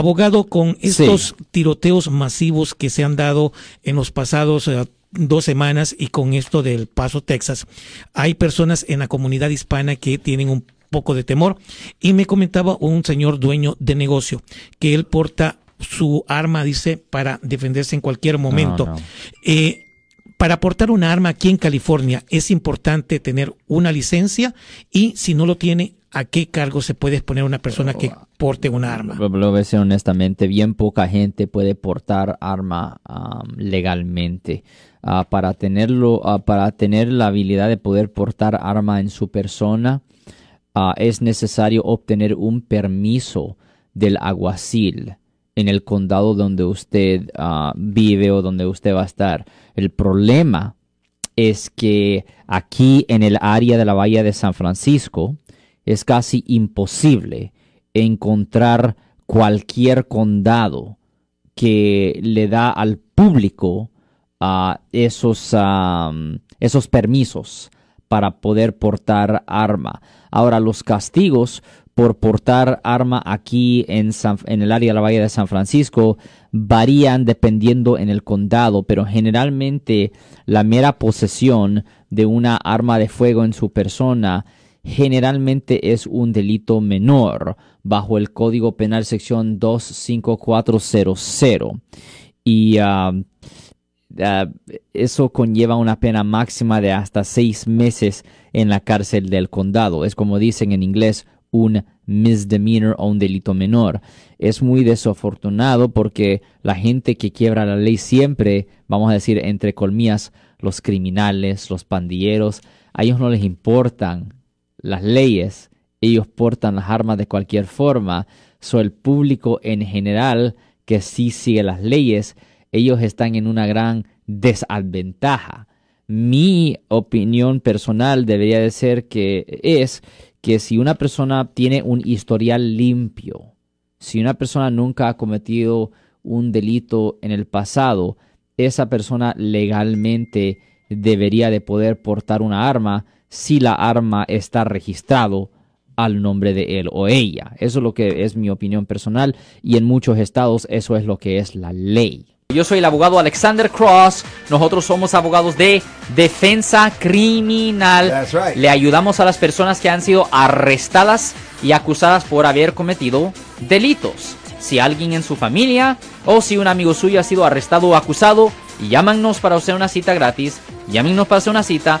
Abogado, con estos tiroteos masivos que se han dado en los pasados eh, dos semanas y con esto del Paso Texas, hay personas en la comunidad hispana que tienen un poco de temor. Y me comentaba un señor dueño de negocio que él porta su arma, dice, para defenderse en cualquier momento. Eh, para portar una arma aquí en California es importante tener una licencia y si no lo tiene, ¿a qué cargo se puede exponer una persona que porte una arma? Lo voy a decir honestamente, bien poca gente puede portar arma legalmente. Ah, para tenerlo, ah, para tener la habilidad de poder portar arma en su persona, ah, es necesario obtener un permiso del aguacil en el condado donde usted ah, vive o donde usted va a estar. El problema es que aquí en el área de la Bahía de San Francisco es casi imposible encontrar cualquier condado que le da al público ah, esos, esos permisos para poder portar arma. Ahora, los castigos por portar arma aquí en, en el área de la Bahía de San Francisco varían dependiendo en el condado, pero generalmente la mera posesión de una arma de fuego en su persona generalmente es un delito menor bajo el Código Penal sección 25400 y ah, ah, eso conlleva una pena máxima de hasta seis meses en la cárcel del condado. Es como dicen en inglés, un misdemeanor o un delito menor. Es muy desafortunado porque la gente que quiebra la ley siempre, vamos a decir, entre colmillas, los criminales, los pandilleros, a ellos no les importan las leyes, ellos portan las armas de cualquier forma. So el público en general que sí sigue las leyes, ellos están en una gran desventaja. Mi opinión personal debería de ser que es que si una persona tiene un historial limpio, si una persona nunca ha cometido un delito en el pasado, esa persona legalmente debería de poder portar una arma si la arma está registrado al nombre de él o ella. Eso es lo que es mi opinión personal y en muchos estados eso es lo que es la ley. Yo soy el abogado Alexander Cross. Nosotros somos abogados de defensa criminal. Le ayudamos a las personas que han sido arrestadas y acusadas por haber cometido delitos. Si alguien en su familia o si un amigo suyo ha sido arrestado o acusado, llámanos para hacer una cita gratis. Llámenos para hacer una cita.